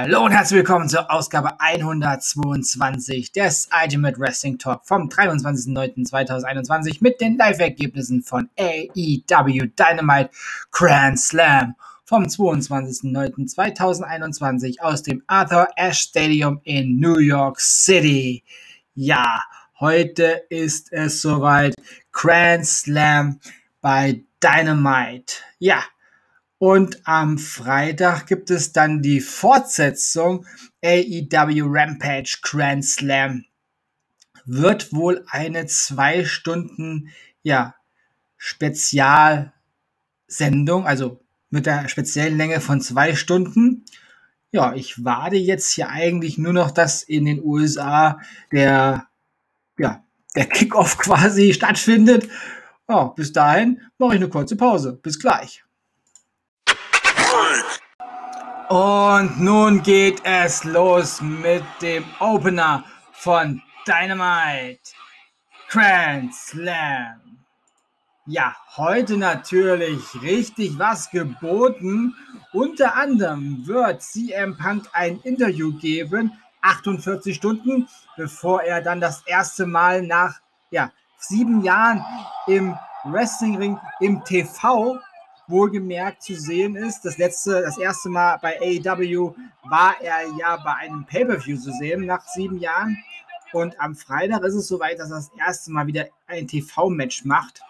Hallo und herzlich willkommen zur Ausgabe 122 des Ultimate Wrestling Talk vom 23.09.2021 mit den Live-Ergebnissen von AEW Dynamite Grand Slam vom 22.09.2021 aus dem Arthur Ashe Stadium in New York City. Ja, heute ist es soweit. Grand Slam bei Dynamite. Ja, und am Freitag gibt es dann die Fortsetzung AEW Rampage Grand Slam. Wird wohl eine zwei Stunden, ja, Spezialsendung, also mit der speziellen Länge von zwei Stunden. Ja, ich warte jetzt hier eigentlich nur noch, dass in den USA der, ja, der Kickoff quasi stattfindet. Ja, bis dahin mache ich eine kurze Pause. Bis gleich. Und nun geht es los mit dem Opener von Dynamite Grand Slam. Ja, heute natürlich richtig was geboten. Unter anderem wird CM Punk ein Interview geben, 48 Stunden, bevor er dann das erste Mal nach ja, sieben Jahren im Wrestlingring im TV wohlgemerkt zu sehen ist. Das letzte, das erste Mal bei AEW war er ja bei einem Pay-Per-View zu sehen nach sieben Jahren. Und am Freitag ist es soweit, dass er das erste Mal wieder ein TV-Match macht.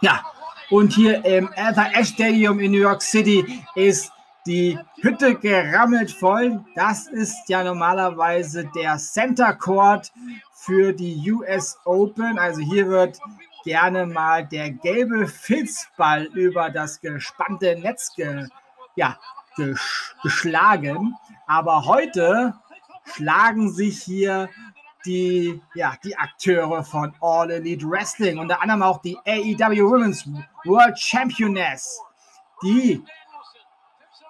Ja, und hier im Arthur Ashe Stadium in New York City ist die Hütte gerammelt voll. Das ist ja normalerweise der Center Court für die US Open. Also hier wird gerne mal der gelbe Filzball über das gespannte Netz ge, ja, ges, geschlagen. Aber heute schlagen sich hier die, ja, die Akteure von All Elite Wrestling, unter anderem auch die AEW Women's World Championess, die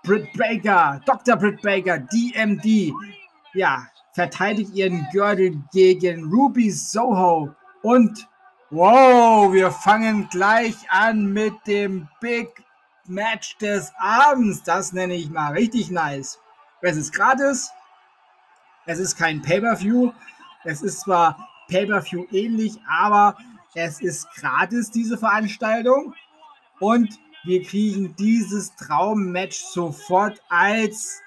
Britt Baker, Dr. Britt Baker, DMD, ja, verteidigt ihren Gürtel gegen Ruby Soho und Wow, wir fangen gleich an mit dem Big Match des Abends. Das nenne ich mal richtig nice. Es ist gratis. Es ist kein Pay-per-View. Es ist zwar Pay-per-View ähnlich, aber es ist gratis, diese Veranstaltung. Und wir kriegen dieses Traummatch sofort als,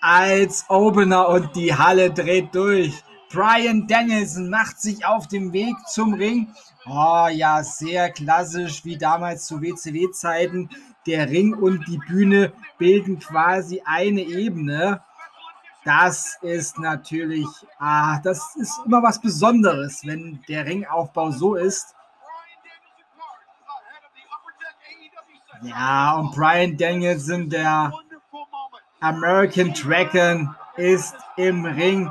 als Opener und die Halle dreht durch. Brian Danielson macht sich auf den Weg zum Ring. Oh ja, sehr klassisch wie damals zu WCW-Zeiten. Der Ring und die Bühne bilden quasi eine Ebene. Das ist natürlich, ah, das ist immer was Besonderes, wenn der Ringaufbau so ist. Ja, und Brian Danielson, der American Dragon, ist im Ring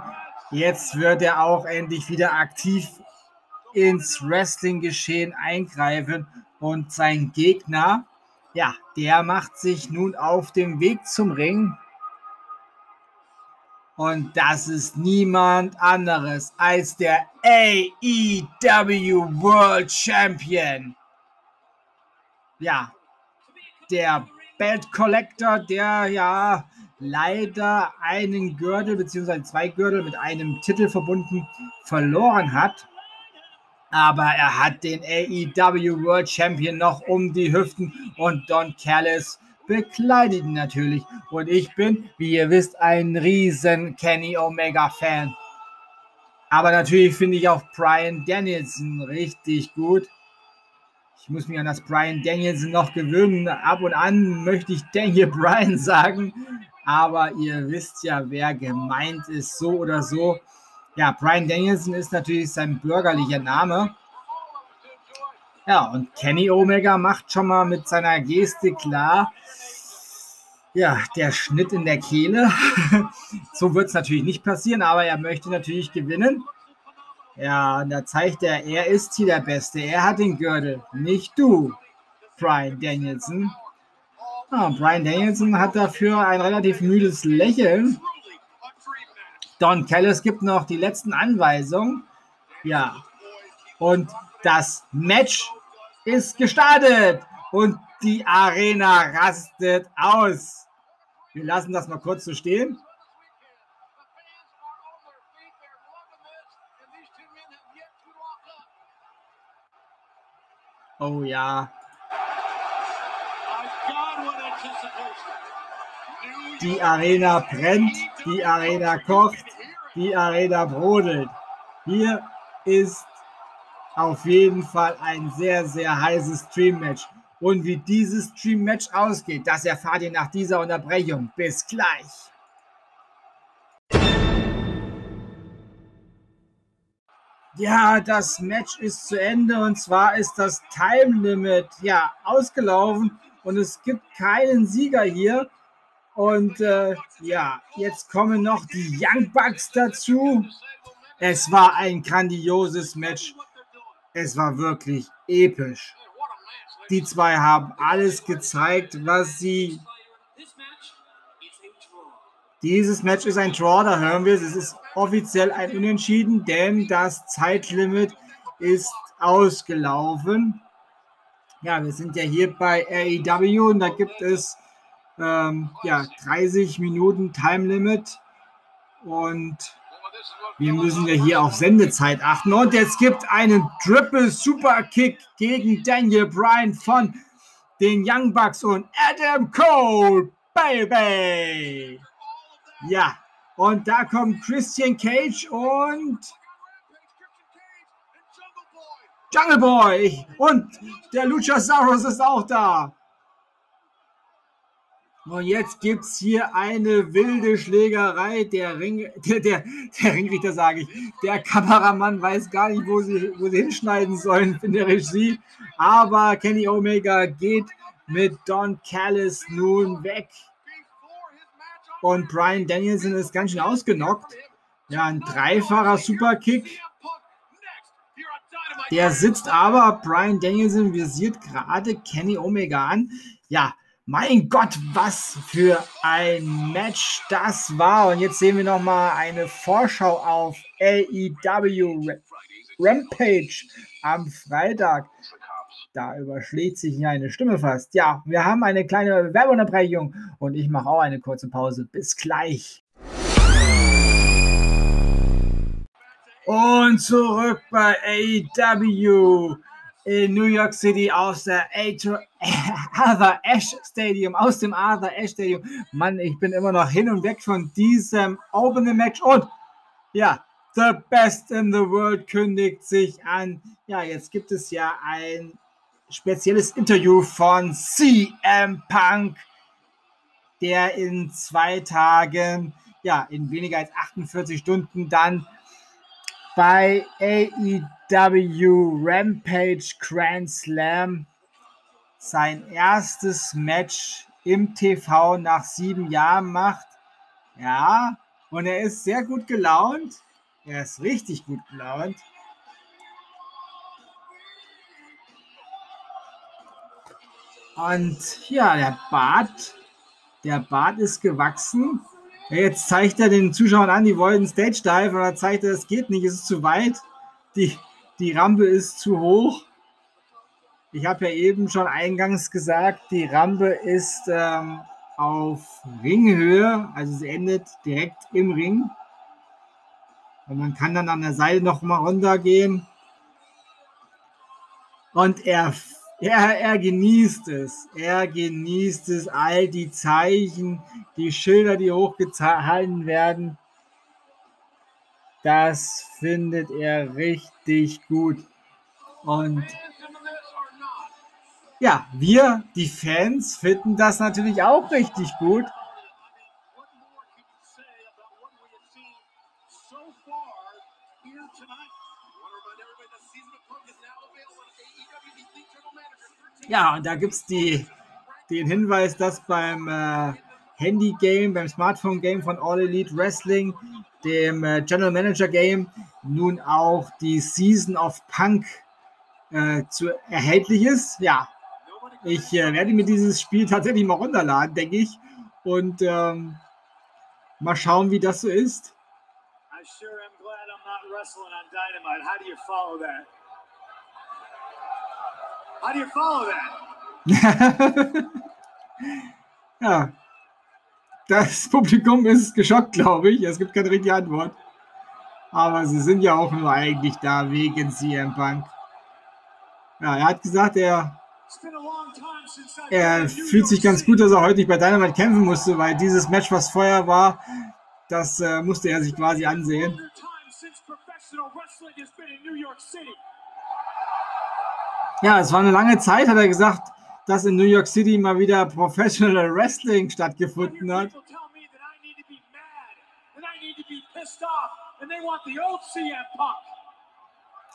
Jetzt wird er auch endlich wieder aktiv ins Wrestling-Geschehen eingreifen und sein Gegner, ja, der macht sich nun auf den Weg zum Ring. Und das ist niemand anderes als der AEW World Champion. Ja, der Belt Collector, der ja leider einen Gürtel bzw. zwei Gürtel mit einem Titel verbunden verloren hat. Aber er hat den AEW World Champion noch um die Hüften und Don Callis bekleidet ihn natürlich. Und ich bin, wie ihr wisst, ein riesen Kenny Omega Fan. Aber natürlich finde ich auch Brian Danielson richtig gut. Ich muss mich an das Brian Danielson noch gewöhnen. Ab und an möchte ich Daniel Bryan sagen, aber ihr wisst ja, wer gemeint ist, so oder so. Ja, Brian Danielson ist natürlich sein bürgerlicher Name. Ja, und Kenny Omega macht schon mal mit seiner Geste klar, ja, der Schnitt in der Kehle. so wird es natürlich nicht passieren, aber er möchte natürlich gewinnen. Ja, und da zeigt er, er ist hier der Beste. Er hat den Gürtel, nicht du, Brian Danielson. Ah, Brian Danielson hat dafür ein relativ müdes Lächeln. Don Callis gibt noch die letzten Anweisungen. Ja. Und das Match ist gestartet und die Arena rastet aus. Wir lassen das mal kurz so stehen. Oh ja. Die Arena brennt, die Arena kocht, die Arena brodelt. Hier ist auf jeden Fall ein sehr, sehr heißes Stream-Match. Und wie dieses Stream-Match ausgeht, das erfahrt ihr nach dieser Unterbrechung. Bis gleich. Ja, das Match ist zu Ende und zwar ist das Time Limit ja ausgelaufen und es gibt keinen Sieger hier. Und äh, ja, jetzt kommen noch die Young Bucks dazu. Es war ein grandioses Match. Es war wirklich episch. Die zwei haben alles gezeigt, was sie. Dieses Match ist ein Draw, da hören wir es. Es ist offiziell ein Unentschieden, denn das Zeitlimit ist ausgelaufen. Ja, wir sind ja hier bei AEW und da gibt es ähm, ja, 30 Minuten Time Limit und wir müssen ja hier auf Sendezeit achten. Und jetzt gibt einen Triple Super Kick gegen Daniel Bryan von den Young Bucks und Adam Cole, Baby. Ja, und da kommt Christian Cage und Jungle Boy. Und der Luchasaurus ist auch da. Und jetzt gibt es hier eine wilde Schlägerei. Der, Ring, der, der, der Ringrichter, sage ich. Der Kameramann weiß gar nicht, wo sie, wo sie hinschneiden sollen in der Regie. Aber Kenny Omega geht mit Don Callis nun weg. Und Brian Danielson ist ganz schön ausgenockt. Ja, ein dreifacher Superkick. Der sitzt aber, Brian Danielson visiert gerade Kenny Omega an. Ja, mein Gott, was für ein Match das war. Und jetzt sehen wir nochmal eine Vorschau auf AEW Rampage am Freitag. Da überschlägt sich eine Stimme fast. Ja, wir haben eine kleine Werbeunterbrechung und ich mache auch eine kurze Pause. Bis gleich. Und zurück bei AEW in New York City aus der Arthur Ashe Stadium, aus dem Arthur Ashe Stadium. Mann, ich bin immer noch hin und weg von diesem Opening Match und ja, The Best in the World kündigt sich an. Ja, jetzt gibt es ja ein spezielles Interview von CM Punk, der in zwei Tagen, ja, in weniger als 48 Stunden dann bei AEW Rampage Grand Slam sein erstes Match im TV nach sieben Jahren macht. Ja, und er ist sehr gut gelaunt. Er ist richtig gut gelaunt. Und ja, der Bart, der Bart ist gewachsen. Jetzt zeigt er den Zuschauern an, die wollen Stage Dive, aber zeigt er, es geht nicht, es ist zu weit. Die, die Rampe ist zu hoch. Ich habe ja eben schon eingangs gesagt, die Rampe ist ähm, auf Ringhöhe, also sie endet direkt im Ring. Und man kann dann an der Seite noch mal runtergehen. Und er er, er genießt es. Er genießt es, all die Zeichen, die Schilder, die hochgehalten werden. Das findet er richtig gut. Und ja, wir, die Fans, finden das natürlich auch richtig gut. Ja, und da gibt es den Hinweis, dass beim äh, Handy-Game, beim Smartphone-Game von All Elite Wrestling, dem äh, General Manager Game, nun auch die Season of Punk äh, zu, erhältlich ist. Ja, ich äh, werde mir dieses Spiel tatsächlich mal runterladen, denke ich. Und ähm, mal schauen, wie das so ist. I sure am glad I'm not wrestling on Dynamite. How do you follow that? How do you follow that? ja. Das Publikum ist geschockt, glaube ich. Es gibt keine richtige Antwort. Aber sie sind ja auch nur eigentlich da wegen CM Punk. Ja, er hat gesagt, er, er fühlt sich ganz gut, dass er heute nicht bei Dynamite kämpfen musste, weil dieses Match, was vorher war, das äh, musste er sich quasi ansehen. Ja, es war eine lange Zeit, hat er gesagt, dass in New York City mal wieder Professional Wrestling stattgefunden hat.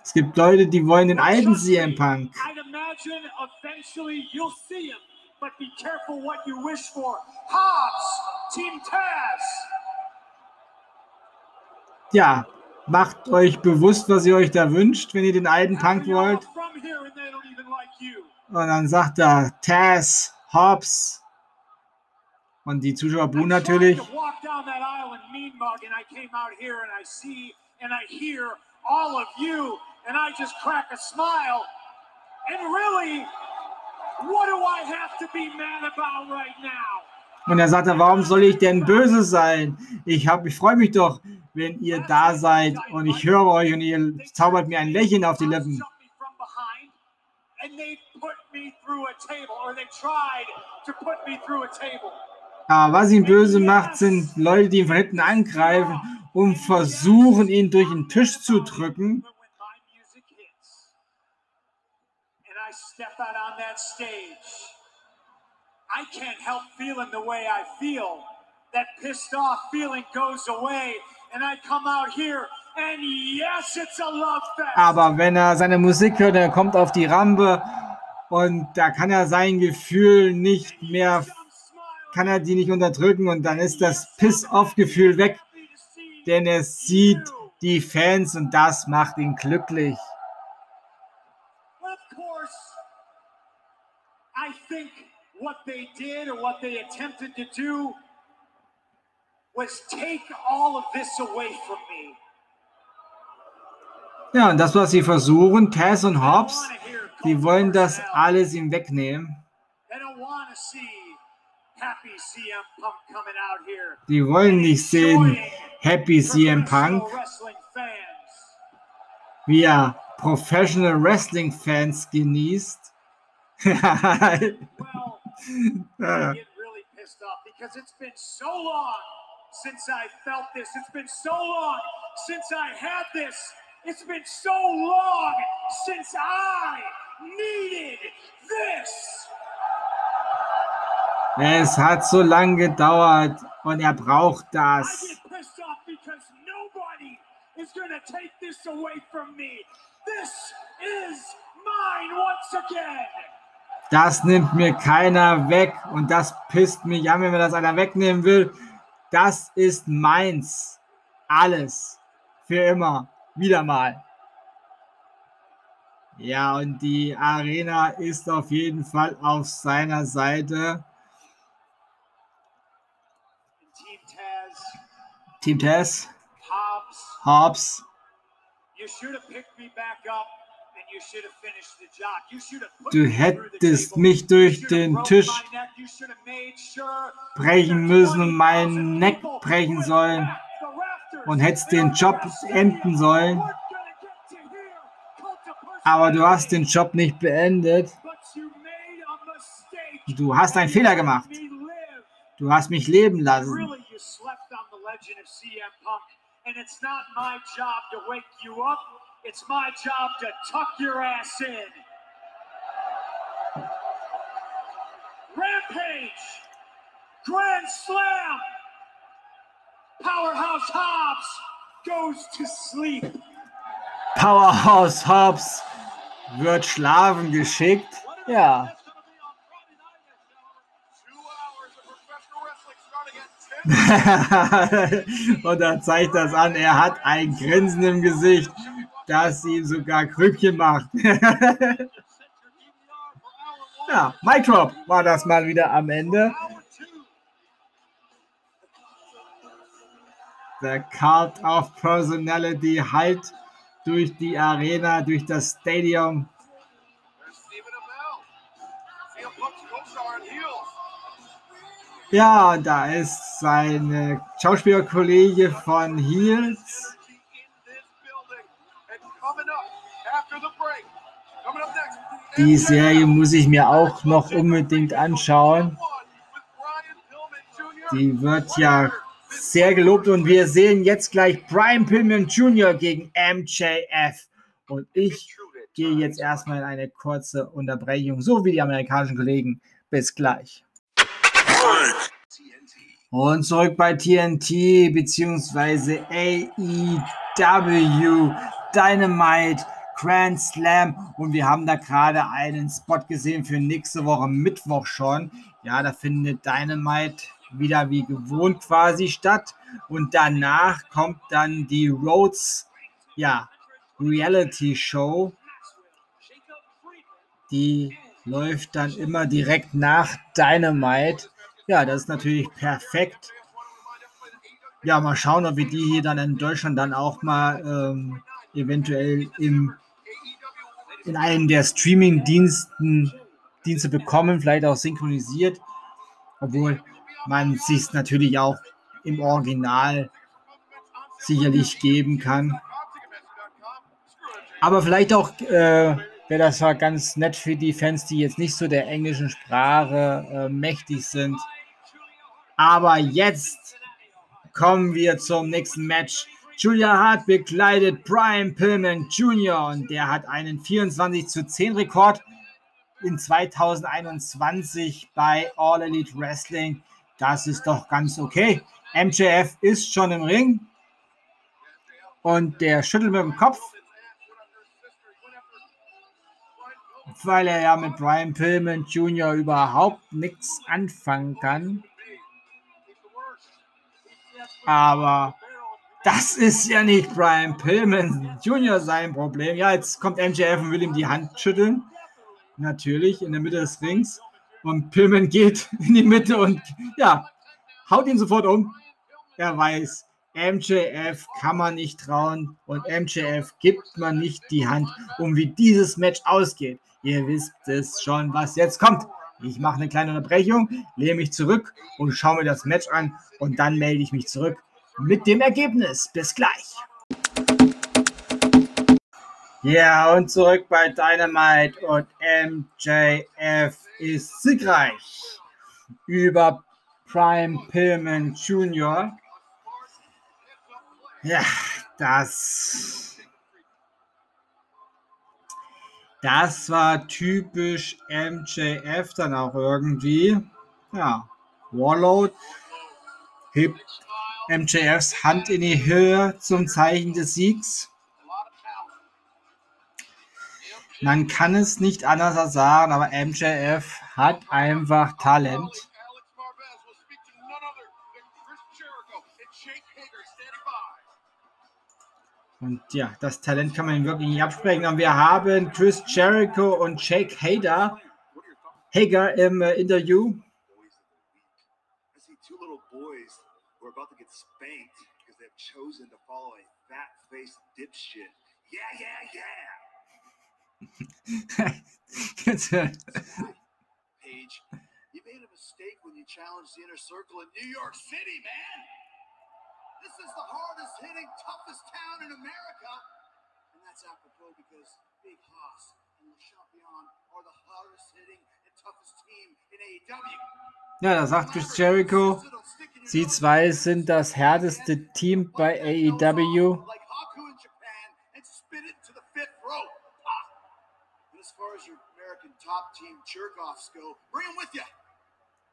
Es gibt Leute, die wollen den alten CM Punk. But be careful what you wish for. Hobbs, Team Taz. Ja, macht euch bewusst, was ihr euch da wünscht, wenn ihr den alten Punk wollt. Und dann sagt er Taz, Hobbs. Und die Zuschauer buhen natürlich. Und er sagte, warum soll ich denn böse sein? Ich, ich freue mich doch, wenn ihr da seid und ich höre euch und ihr zaubert mir ein Lächeln auf die Lippen Aber was ihn böse macht, sind Leute, die ihn von hinten angreifen und versuchen, ihn durch den Tisch zu drücken. I can't help feeling the way I feel. That pissed off feeling goes away, and I come out here aber wenn er seine Musik hört, er kommt auf die Rampe und da kann er sein Gefühl nicht mehr, kann er die nicht unterdrücken und dann ist das Piss-Off-Gefühl weg, denn er sieht die Fans und das macht ihn glücklich. I think what they did or what they attempted to do was take all of this away from me. Ja, und das, was sie versuchen, Tess und Hobbs, die wollen das alles ihm wegnehmen. Die wollen nicht sehen, Happy CM Punk, wie er Professional Wrestling Fans genießt. since I felt this. It's been so long since I had this. It's been so long since I needed this. Es hat so lange gedauert und er braucht das. Das nimmt mir keiner weg und das pisst mich an, wenn mir das einer wegnehmen will. Das ist meins. Alles. Für immer. Wieder mal. Ja, und die Arena ist auf jeden Fall auf seiner Seite. Team. Hobbs. Hobbs. Du hättest mich durch den Tisch brechen müssen und meinen Neck brechen sollen und hättest den Job enden sollen. Aber du hast den Job nicht beendet. Du hast einen Fehler gemacht. Du hast mich leben lassen. And it's not my job to wake you up. It's my job to tuck your ass in. Rampage! Grand Slam! Powerhouse Hobbs goes to sleep. Powerhouse Hobbs wird schlafen geschickt. Ja. Und er zeigt das an. Er hat ein Grinsen im Gesicht, das ihm sogar Krüppchen macht. ja, Mic Drop war das mal wieder am Ende. Der Cult of Personality halt durch die Arena, durch das Stadium. Ja, da ist sein Schauspielerkollege von Heels. Die Serie muss ich mir auch noch unbedingt anschauen. Die wird ja sehr gelobt und wir sehen jetzt gleich Brian Pillman Jr. gegen MJF. Und ich gehe jetzt erstmal in eine kurze Unterbrechung, so wie die amerikanischen Kollegen. Bis gleich. Und zurück bei TNT bzw. AEW Dynamite Grand Slam und wir haben da gerade einen Spot gesehen für nächste Woche Mittwoch schon. Ja, da findet Dynamite wieder wie gewohnt quasi statt und danach kommt dann die Rhodes ja, Reality Show. Die läuft dann immer direkt nach Dynamite. Ja, das ist natürlich perfekt. Ja, mal schauen, ob wir die hier dann in Deutschland dann auch mal ähm, eventuell im in einem der Streaming-Diensten Dienste bekommen, vielleicht auch synchronisiert, obwohl man sich natürlich auch im Original sicherlich geben kann. Aber vielleicht auch äh, wäre das ja ganz nett für die Fans, die jetzt nicht so der englischen Sprache äh, mächtig sind. Aber jetzt kommen wir zum nächsten Match. Julia Hart bekleidet Brian Pillman Jr. und der hat einen 24 zu 10 Rekord in 2021 bei All Elite Wrestling. Das ist doch ganz okay. MJF ist schon im Ring und der schüttelt mit dem Kopf, weil er ja mit Brian Pillman Jr. überhaupt nichts anfangen kann. Aber das ist ja nicht Brian Pillman Jr. sein Problem. Ja, jetzt kommt MJF und will ihm die Hand schütteln. Natürlich, in der Mitte des Rings. Und Pillman geht in die Mitte und ja, haut ihn sofort um. Er weiß, MJF kann man nicht trauen und MJF gibt man nicht die Hand, um wie dieses Match ausgeht. Ihr wisst es schon, was jetzt kommt. Ich mache eine kleine Unterbrechung, lehne mich zurück und schaue mir das Match an und dann melde ich mich zurück mit dem Ergebnis. Bis gleich. Ja, und zurück bei Dynamite und MJF ist siegreich über Prime Pillman Jr. Ja, das. Das war typisch MJF dann auch irgendwie. Ja, Warlord hebt MJFs Hand in die Höhe zum Zeichen des Siegs. Man kann es nicht anders sagen, aber MJF hat einfach Talent. Und ja, das Talent kann man ihm wirklich nicht absprechen. Und wir haben Chris Jericho und Jake Hader, Hager im äh, Interview. spanked because they've follow a. Paige, you made a mistake when you challenged the inner circle in New York City, man. This is the hardest hitting, toughest town in America. And that's apropos because Big Haas and Le Champion are the hardest hitting and toughest team in AEW. Ja, da sagt Chris Jericho, Sie zwei sind das härteste Team bei AEW.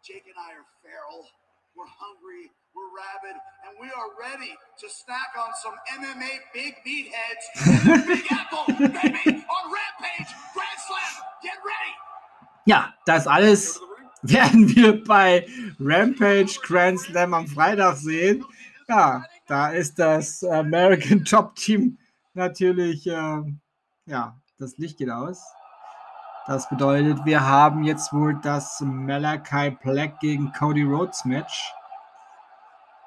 Jake and I are feral. We're hungry. We're rabid, and we are ready to snack on some MMA big meatheads Big Apple, baby, on Rampage, Grand Slam. Get ready. Ja, das alles werden wir bei Rampage Grand Slam am Freitag sehen. Ja, da ist das American Top Team natürlich, äh, ja, das Licht geht aus. Das bedeutet, wir haben jetzt wohl das Malachi Black gegen Cody Rhodes Match.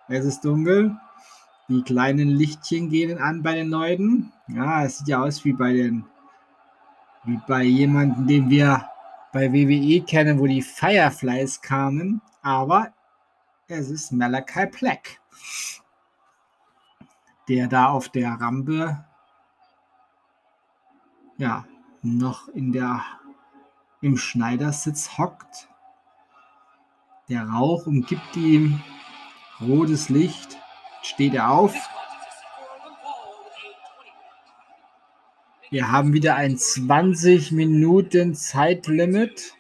Es ist dunkel. Die kleinen Lichtchen gehen an bei den Leuten. Ja, es sieht ja aus wie bei den, wie bei jemandem, den wir bei WWE kennen, wo die Fireflies kamen. Aber es ist Malachi Black, der da auf der Rampe ja noch in der im Schneidersitz hockt. Der Rauch umgibt ihm rotes Licht. Steht er auf. Wir haben wieder ein 20 Minuten Zeitlimit.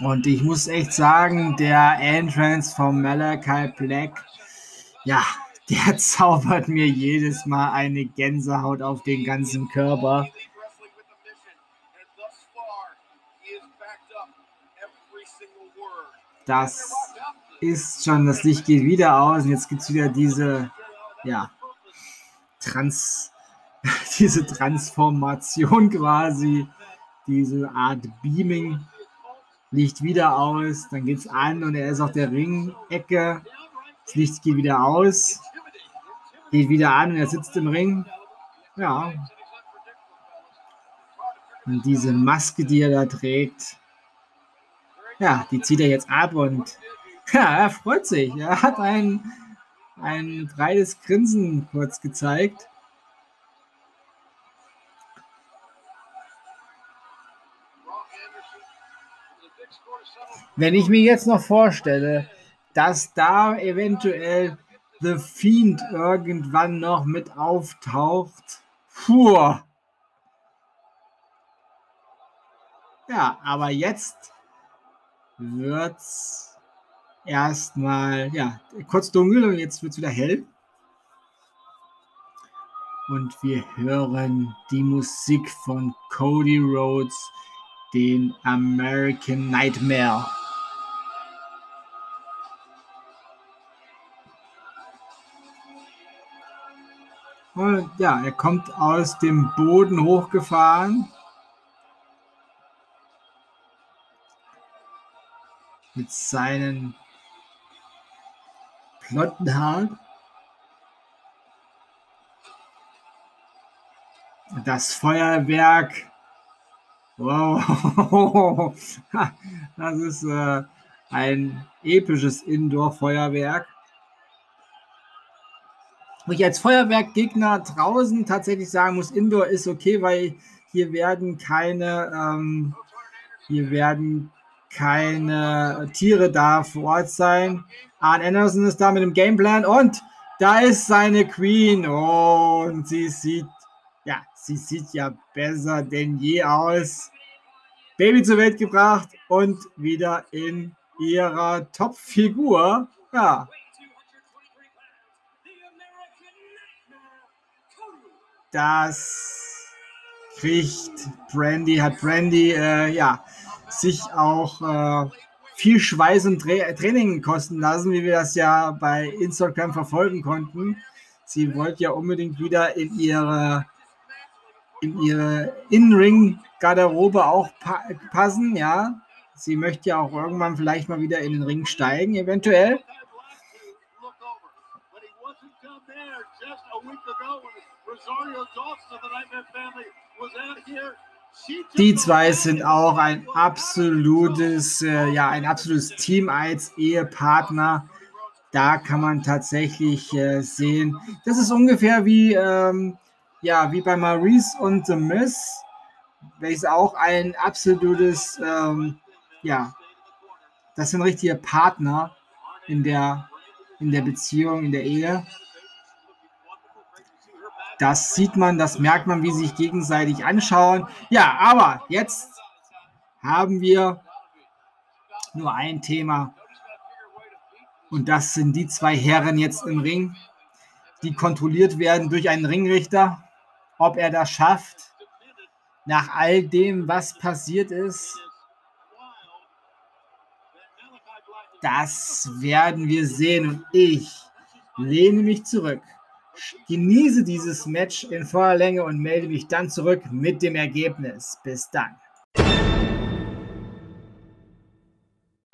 Und ich muss echt sagen, der Entrance von Malachi Black, ja, der zaubert mir jedes Mal eine Gänsehaut auf den ganzen Körper. Das ist schon, das Licht geht wieder aus und jetzt gibt es wieder diese, ja, Trans, diese Transformation quasi, diese Art Beaming Licht wieder aus, dann geht es an und er ist auf der Ringecke. Das Licht geht wieder aus, geht wieder an und er sitzt im Ring. Ja. Und diese Maske, die er da trägt, ja, die zieht er jetzt ab und ja, er freut sich. Er hat ein, ein breites Grinsen kurz gezeigt. Wenn ich mir jetzt noch vorstelle, dass da eventuell The Fiend irgendwann noch mit auftaucht, puh. Ja, aber jetzt wird's erstmal, ja, kurz dunkel und jetzt wird's wieder hell. Und wir hören die Musik von Cody Rhodes, den American Nightmare. Und ja, er kommt aus dem Boden hochgefahren. Mit seinen blonden Haaren. Das Feuerwerk. Wow. Das ist äh, ein episches Indoor-Feuerwerk wo ich als Feuerwerkgegner draußen tatsächlich sagen muss, Indoor ist okay, weil hier werden keine, ähm, hier werden keine Tiere da vor Ort sein. Arn Anderson ist da mit dem Gameplan und da ist seine Queen und sie sieht, ja, sie sieht ja besser denn je aus. Baby zur Welt gebracht und wieder in ihrer Top-Figur. Ja, das kriegt Brandy, hat Brandy äh, ja, sich auch äh, viel Schweiß und Tra Training kosten lassen, wie wir das ja bei Instagram verfolgen konnten. Sie wollte ja unbedingt wieder in ihre in ihre In-Ring-Garderobe auch pa passen, ja. Sie möchte ja auch irgendwann vielleicht mal wieder in den Ring steigen, eventuell. Die zwei sind auch ein absolutes, äh, ja, ein absolutes Team als Ehepartner. Da kann man tatsächlich äh, sehen, das ist ungefähr wie, ähm, ja, wie bei Maurice und The Miss, welches auch ein absolutes, ähm, ja, das sind richtige Partner in der, in der Beziehung, in der Ehe. Das sieht man, das merkt man, wie sie sich gegenseitig anschauen. Ja, aber jetzt haben wir nur ein Thema. Und das sind die zwei Herren jetzt im Ring, die kontrolliert werden durch einen Ringrichter. Ob er das schafft, nach all dem, was passiert ist, das werden wir sehen. Und ich lehne mich zurück genieße dieses Match in voller Länge und melde mich dann zurück mit dem Ergebnis. Bis dann.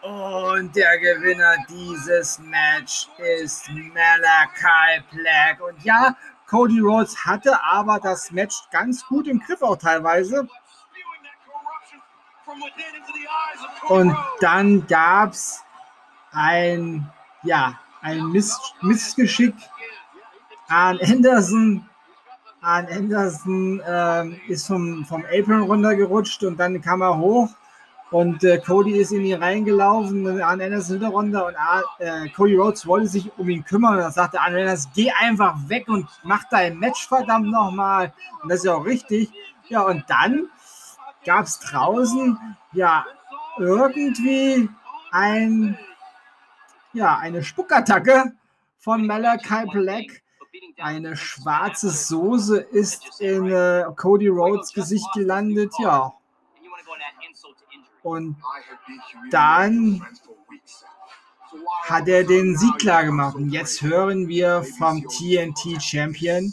Und der Gewinner dieses Match ist Malachi Black. Und ja, Cody Rhodes hatte aber das Match ganz gut im Griff auch teilweise. Und dann gab es ein, ja, ein Miss Missgeschick. Arn Anderson, Arn Anderson ähm, ist vom, vom Apron runtergerutscht und dann kam er hoch und äh, Cody ist in ihn reingelaufen Arn Anderson wieder runter und äh, Cody Rhodes wollte sich um ihn kümmern und dann sagte Arn Anderson, geh einfach weg und mach dein Match verdammt nochmal. Und das ist ja auch richtig. Ja, und dann gab es draußen ja irgendwie ein, ja, eine Spuckattacke von Malachi Black. Eine schwarze Soße ist in äh, Cody Rhodes Gesicht gelandet, ja. Und dann hat er den Sieg klar gemacht. Und jetzt hören wir vom TNT Champion.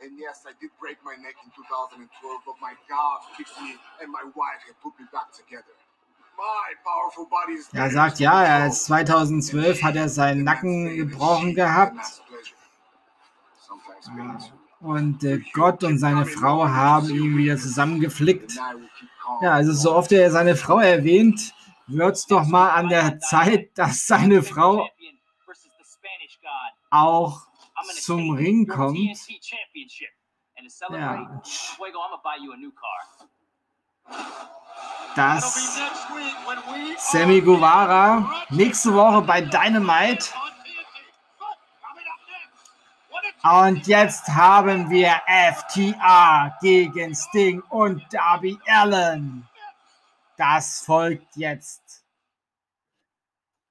And yes, I did break my neck in 2012, but my God fixed me and my wife have put me back together. Er sagt, ja, er ist 2012 hat er seinen Nacken gebrochen gehabt. Und äh, Gott und seine Frau haben ihn wieder zusammengeflickt. Ja, also so oft er seine Frau erwähnt, wird es doch mal an der Zeit, dass seine Frau auch zum Ring kommt. Ja. Dass Sammy Guevara nächste Woche bei Dynamite und jetzt haben wir FTA gegen Sting und Darby Allen. Das folgt jetzt.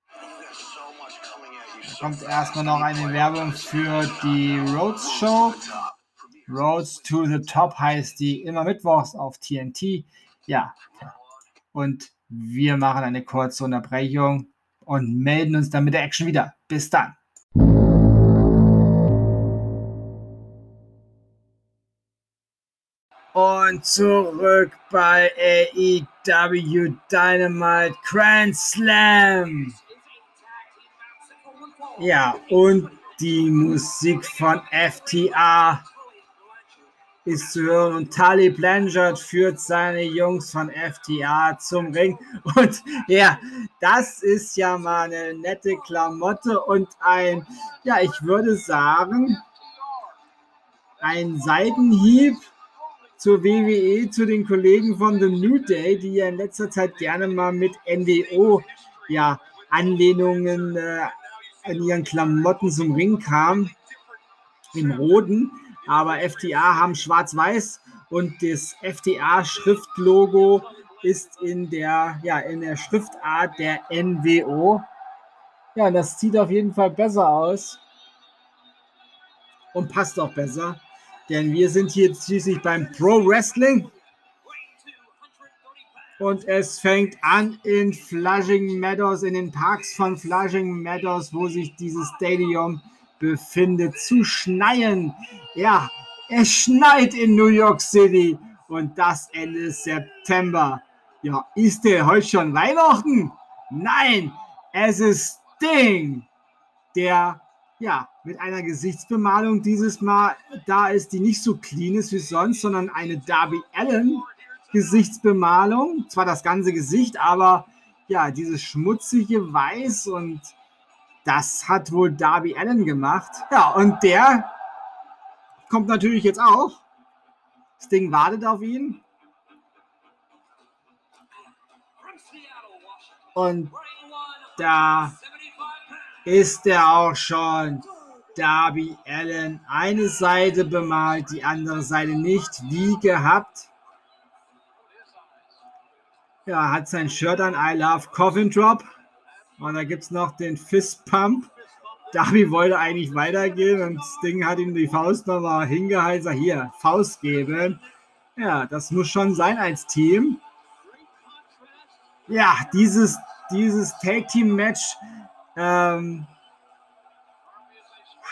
Da kommt erstmal noch eine Werbung für die Rhodes Show. Roads to the Top heißt die immer mittwochs auf TNT. Ja. Und wir machen eine kurze Unterbrechung und melden uns dann mit der Action wieder. Bis dann. Und zurück bei AEW Dynamite Grand Slam. Ja, und die Musik von FTA ist zu hören und Tali Blanchard führt seine Jungs von FTA zum Ring. Und ja, das ist ja mal eine nette Klamotte und ein, ja, ich würde sagen, ein Seitenhieb zur WWE, zu den Kollegen von The New Day, die ja in letzter Zeit gerne mal mit NWO ja, Anlehnungen äh, in ihren Klamotten zum Ring kamen, im Roten. Aber FTA haben schwarz-weiß und das FTA-Schriftlogo ist in der, ja, in der Schriftart der NWO. Ja, das sieht auf jeden Fall besser aus und passt auch besser. Denn wir sind hier schließlich beim Pro Wrestling. Und es fängt an in Flushing Meadows, in den Parks von Flushing Meadows, wo sich dieses Stadium befindet, zu schneien. Ja, es schneit in New York City und das Ende September. Ja, ist der heute schon Weihnachten? Nein, es ist Ding, der ja, mit einer Gesichtsbemalung dieses Mal da ist, die nicht so clean ist wie sonst, sondern eine Darby Allen Gesichtsbemalung. Zwar das ganze Gesicht, aber ja, dieses schmutzige Weiß und das hat wohl Darby Allen gemacht. Ja, und der kommt natürlich jetzt auch. Das Ding wartet auf ihn. Und da ist er auch schon. Darby Allen eine Seite bemalt, die andere Seite nicht, wie gehabt. Ja, hat sein Shirt an I Love Coffin Drop. Und da gibt es noch den Fist Pump. Darby wollte eigentlich weitergehen und das Ding hat ihm die Faust nochmal hingehalten. Hier, Faust geben. Ja, das muss schon sein als Team. Ja, dieses, dieses Tag Team Match ähm,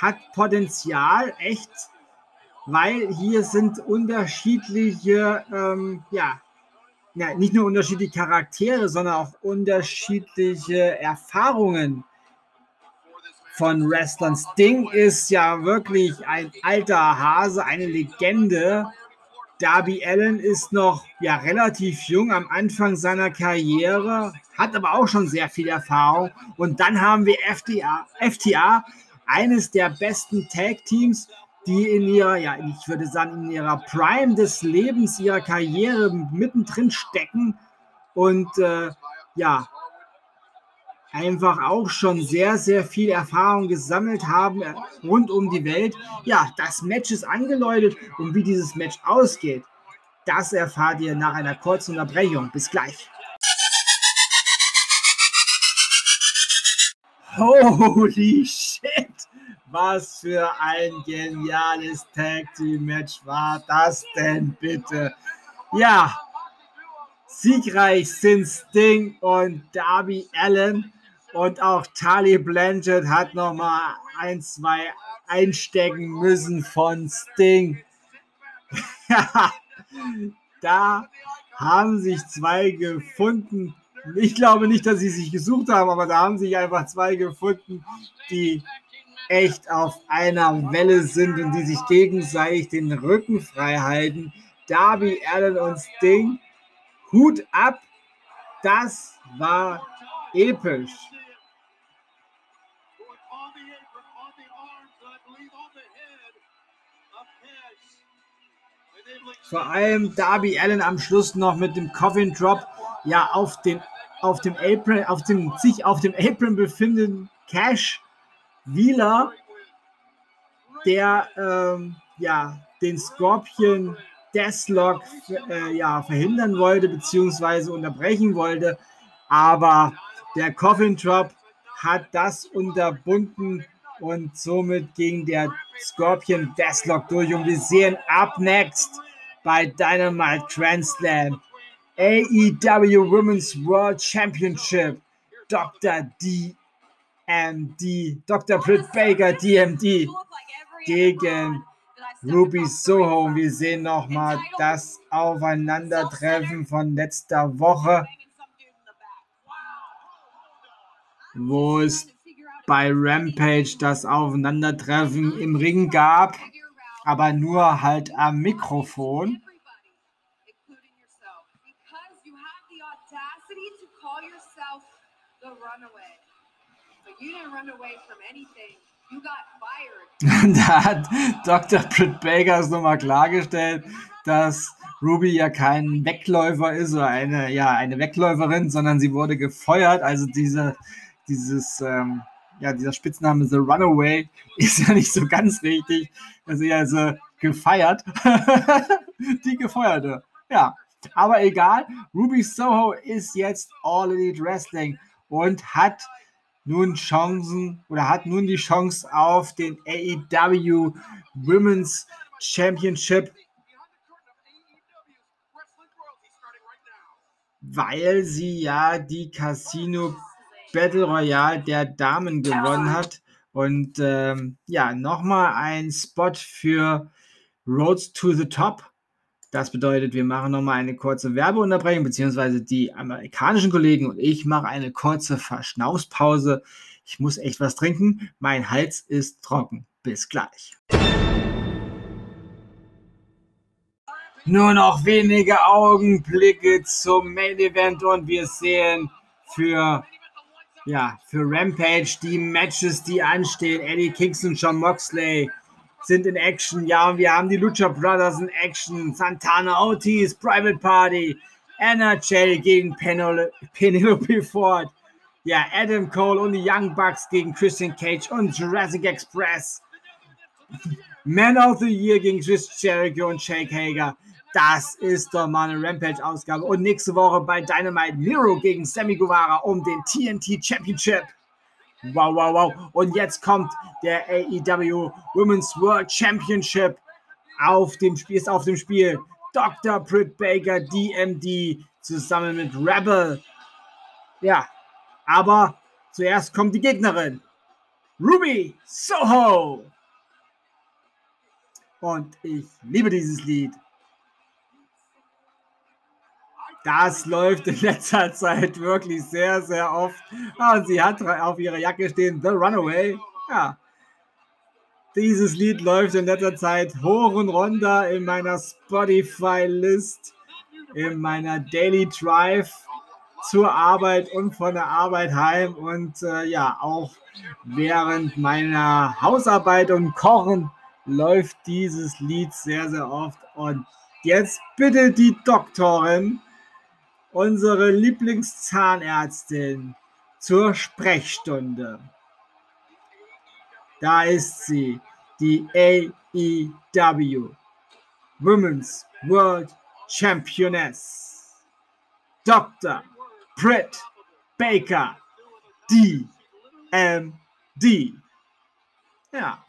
hat Potenzial, echt, weil hier sind unterschiedliche, ähm, ja, ja, nicht nur unterschiedliche Charaktere, sondern auch unterschiedliche Erfahrungen von Wrestlern. Sting ist ja wirklich ein alter Hase, eine Legende. Darby Allen ist noch ja, relativ jung am Anfang seiner Karriere, hat aber auch schon sehr viel Erfahrung. Und dann haben wir FTA, FTA eines der besten Tag-Teams, die in ihrer, ja, ich würde sagen, in ihrer Prime des Lebens, ihrer Karriere mittendrin stecken und äh, ja, einfach auch schon sehr, sehr viel Erfahrung gesammelt haben äh, rund um die Welt. Ja, das Match ist angeläutet und wie dieses Match ausgeht, das erfahrt ihr nach einer kurzen Unterbrechung. Bis gleich. Holy shit! Was für ein geniales Tag Team Match war das denn bitte? Ja, siegreich sind Sting und Darby Allen und auch Tali Blanchett hat noch mal ein, zwei einstecken müssen von Sting. da haben sich zwei gefunden. Ich glaube nicht, dass sie sich gesucht haben, aber da haben sich einfach zwei gefunden, die echt auf einer Welle sind und die sich gegenseitig den Rücken frei halten. Darby Allen und Sting, Hut ab, das war episch. Vor allem Darby Allen am Schluss noch mit dem Coffin Drop, ja, auf den, auf dem Apron, auf dem, sich auf dem Apron befindenden Cash Wheeler, der, ähm, ja, den Scorpion Deathlock äh, ja, verhindern wollte, beziehungsweise unterbrechen wollte. Aber der Coffin Drop hat das unterbunden und somit ging der Scorpion Deathlock durch. Und wir sehen up next bei Dynamite Grand Slam AEW Women's World Championship Dr. DMD, Dr. Britt Baker DMD gegen Ruby Soho. Wir sehen nochmal das Aufeinandertreffen von letzter Woche, wo es bei Rampage das Aufeinandertreffen im Ring gab, aber nur halt am Mikrofon. da hat Dr. Britt Baker es nochmal klargestellt, dass Ruby ja kein Wegläufer ist oder eine, ja, eine Wegläuferin, sondern sie wurde gefeuert. Also diese, dieses ähm, ja, dieser Spitzname The Runaway ist ja nicht so ganz richtig. Also ja, also gefeiert. Die gefeuerte. Ja, aber egal. Ruby Soho ist jetzt All Elite Wrestling und hat nun Chancen oder hat nun die Chance auf den AEW Women's Championship. Weil sie ja die Casino Battle Royale der Damen gewonnen hat. Und ähm, ja, nochmal ein Spot für Roads to the Top. Das bedeutet, wir machen nochmal eine kurze Werbeunterbrechung, beziehungsweise die amerikanischen Kollegen und ich machen eine kurze Verschnaufspause. Ich muss echt was trinken. Mein Hals ist trocken. Bis gleich. Nur noch wenige Augenblicke zum Main Event und wir sehen für ja, für Rampage die Matches, die anstehen. Eddie Kingston, John Moxley sind in Action. Ja, und wir haben die Lucha Brothers in Action. Santana Ortiz, Private Party, Anna Jay gegen Penelope Ford. Ja, Adam Cole und die Young Bucks gegen Christian Cage und Jurassic Express. Man of the Year gegen Chris Jericho und Jake Hager. Das ist doch mal eine Rampage-Ausgabe. Und nächste Woche bei Dynamite Miro gegen Sammy Guevara um den TNT Championship. Wow, wow, wow. Und jetzt kommt der AEW Women's World Championship auf dem Spiel, ist auf dem Spiel. Dr. Britt Baker, DMD, zusammen mit Rebel. Ja, aber zuerst kommt die Gegnerin. Ruby Soho. Und ich liebe dieses Lied. Das läuft in letzter Zeit wirklich sehr, sehr oft. Ah, und sie hat auf ihrer Jacke stehen The Runaway. Ja. Dieses Lied läuft in letzter Zeit hoch und runter in meiner Spotify-List, in meiner Daily Drive zur Arbeit und von der Arbeit heim und äh, ja, auch während meiner Hausarbeit und Kochen läuft dieses Lied sehr, sehr oft. Und jetzt bitte die Doktorin, unsere Lieblingszahnärztin, zur Sprechstunde. Da ist sie, die AEW Women's World Championess. Dr. Britt Baker, DMD. Ja.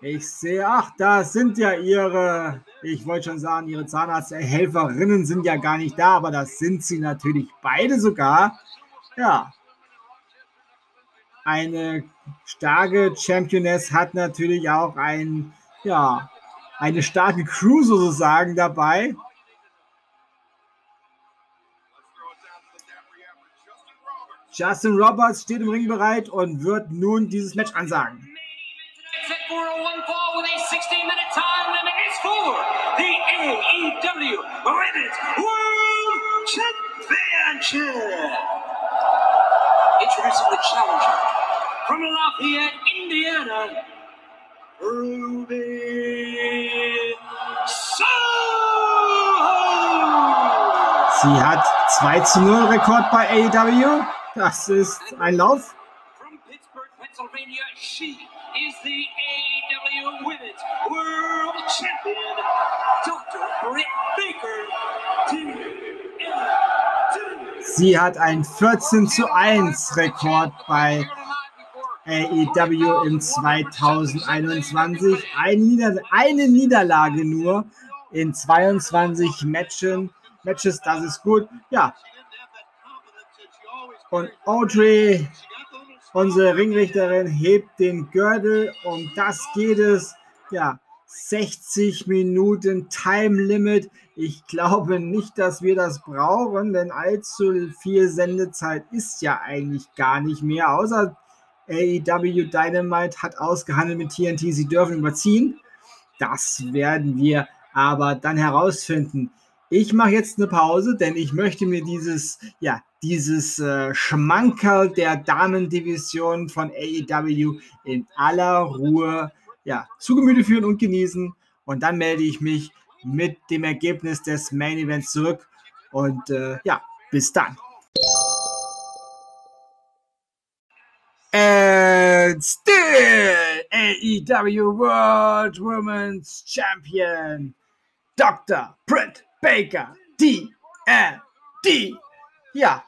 Ich sehe, ach, da sind ja ihre, ich wollte schon sagen, ihre Zahnarzthelferinnen sind ja gar nicht da, aber das sind sie natürlich beide sogar. Ja, eine starke Championess hat natürlich auch ein, ja, eine starke Crew sozusagen dabei. Justin Roberts steht im Ring bereit und wird nun dieses Match ansagen. Introducing the challenger from Lafayette, Indiana, Ruby Sie hat 2 zu 0 Rekord bei AEW. Das ist ein Lauf. From Pittsburgh, Pennsylvania, she is the AEW Women's World Champion, Dr. Britt Baker. Sie hat ein 14 zu 1 Rekord bei AEW im 2021. Eine, Nieder eine Niederlage nur in 22 Matchen. Matches, das ist gut. Ja. Und Audrey, unsere Ringrichterin, hebt den Gürtel. Um das geht es. Ja, 60 Minuten Time Limit. Ich glaube nicht, dass wir das brauchen, denn allzu viel Sendezeit ist ja eigentlich gar nicht mehr, außer AEW Dynamite hat ausgehandelt mit TNT, sie dürfen überziehen. Das werden wir aber dann herausfinden. Ich mache jetzt eine Pause, denn ich möchte mir dieses, ja, dieses äh, Schmankerl der Damendivision von AEW in aller Ruhe ja, zu Gemüte führen und genießen. Und dann melde ich mich mit dem Ergebnis des Main Events zurück. Und äh, ja, bis dann. And still AEW World Women's Champion, Dr. Britt Baker, DMD. Ja,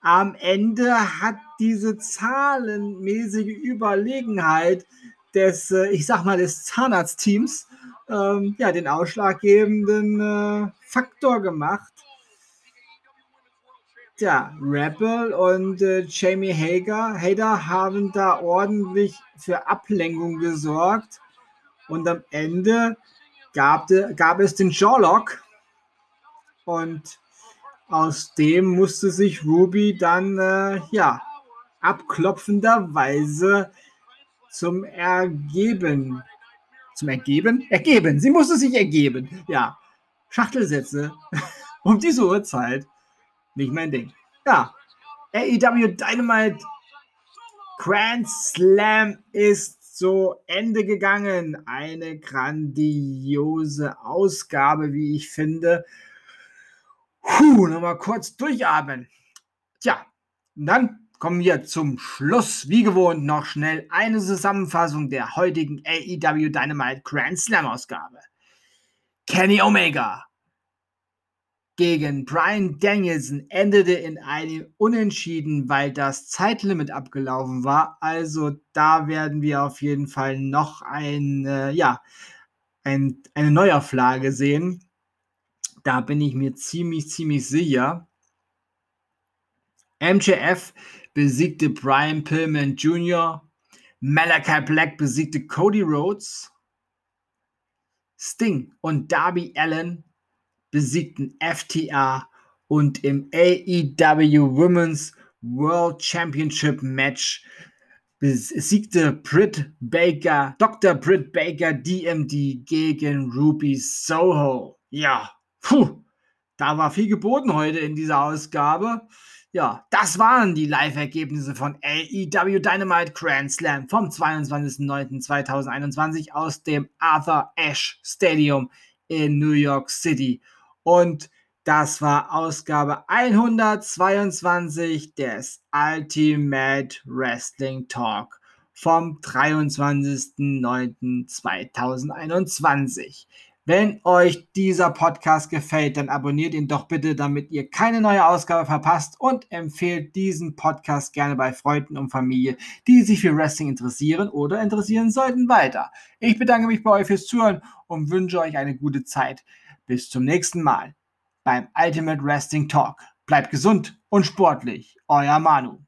am Ende hat diese zahlenmäßige Überlegenheit des, äh, ich sag mal, des Zahnarztteams ähm, ja, den ausschlaggebenden äh, Faktor gemacht ja, Rebel und äh, Jamie Hager, Hader haben da ordentlich für Ablenkung gesorgt. Und am Ende gab, gab es den Jawlock. Und aus dem musste sich Ruby dann, äh, ja, abklopfenderweise zum Ergeben. Zum Ergeben? Ergeben. Sie musste sich ergeben. Ja. Schachtelsätze um diese Uhrzeit nicht mein Ding. Ja, AEW Dynamite Grand Slam ist zu Ende gegangen. Eine grandiose Ausgabe, wie ich finde. Puh, nochmal kurz durchatmen. Tja, dann kommen wir zum Schluss. Wie gewohnt noch schnell eine Zusammenfassung der heutigen AEW Dynamite Grand Slam Ausgabe. Kenny Omega gegen Brian Danielson endete in einem Unentschieden, weil das Zeitlimit abgelaufen war. Also da werden wir auf jeden Fall noch ein, äh, ja, ein, eine Neuauflage sehen. Da bin ich mir ziemlich, ziemlich sicher. MJF besiegte Brian Pillman Jr., Malachi Black besiegte Cody Rhodes, Sting und Darby Allen besiegten FTA und im AEW Women's World Championship Match besiegte Britt Baker, Dr. Britt Baker DMD gegen Ruby Soho. Ja, puh, da war viel geboten heute in dieser Ausgabe. Ja, das waren die Live-Ergebnisse von AEW Dynamite Grand Slam vom 22.09.2021 aus dem Arthur Ashe Stadium in New York City. Und das war Ausgabe 122 des Ultimate Wrestling Talk vom 23.09.2021. Wenn euch dieser Podcast gefällt, dann abonniert ihn doch bitte, damit ihr keine neue Ausgabe verpasst und empfehlt diesen Podcast gerne bei Freunden und Familie, die sich für Wrestling interessieren oder interessieren sollten, weiter. Ich bedanke mich bei euch fürs Zuhören und wünsche euch eine gute Zeit. Bis zum nächsten Mal beim Ultimate Wrestling Talk. Bleibt gesund und sportlich. Euer Manu.